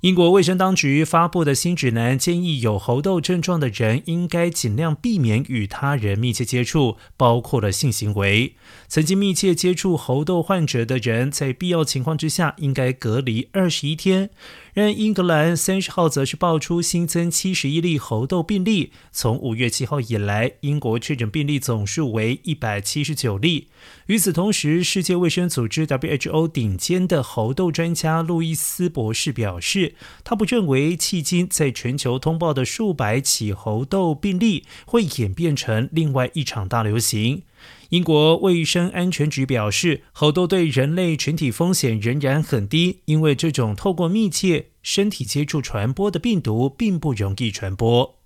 英国卫生当局发布的新指南建议，有猴痘症状的人应该尽量避免与他人密切接触，包括了性行为。曾经密切接触猴痘患者的人，在必要情况之下应该隔离二十一天。然英格兰三十号则是爆出新增七十一例猴痘病例。从五月七号以来，英国确诊病例总数为一百七十九例。与此同时，世界卫生组织 WHO 顶尖的猴痘专家路易斯博士表示，他不认为迄今在全球通报的数百起猴痘病例会演变成另外一场大流行。英国卫生安全局表示，猴痘对人类群体风险仍然很低，因为这种透过密切身体接触传播的病毒并不容易传播。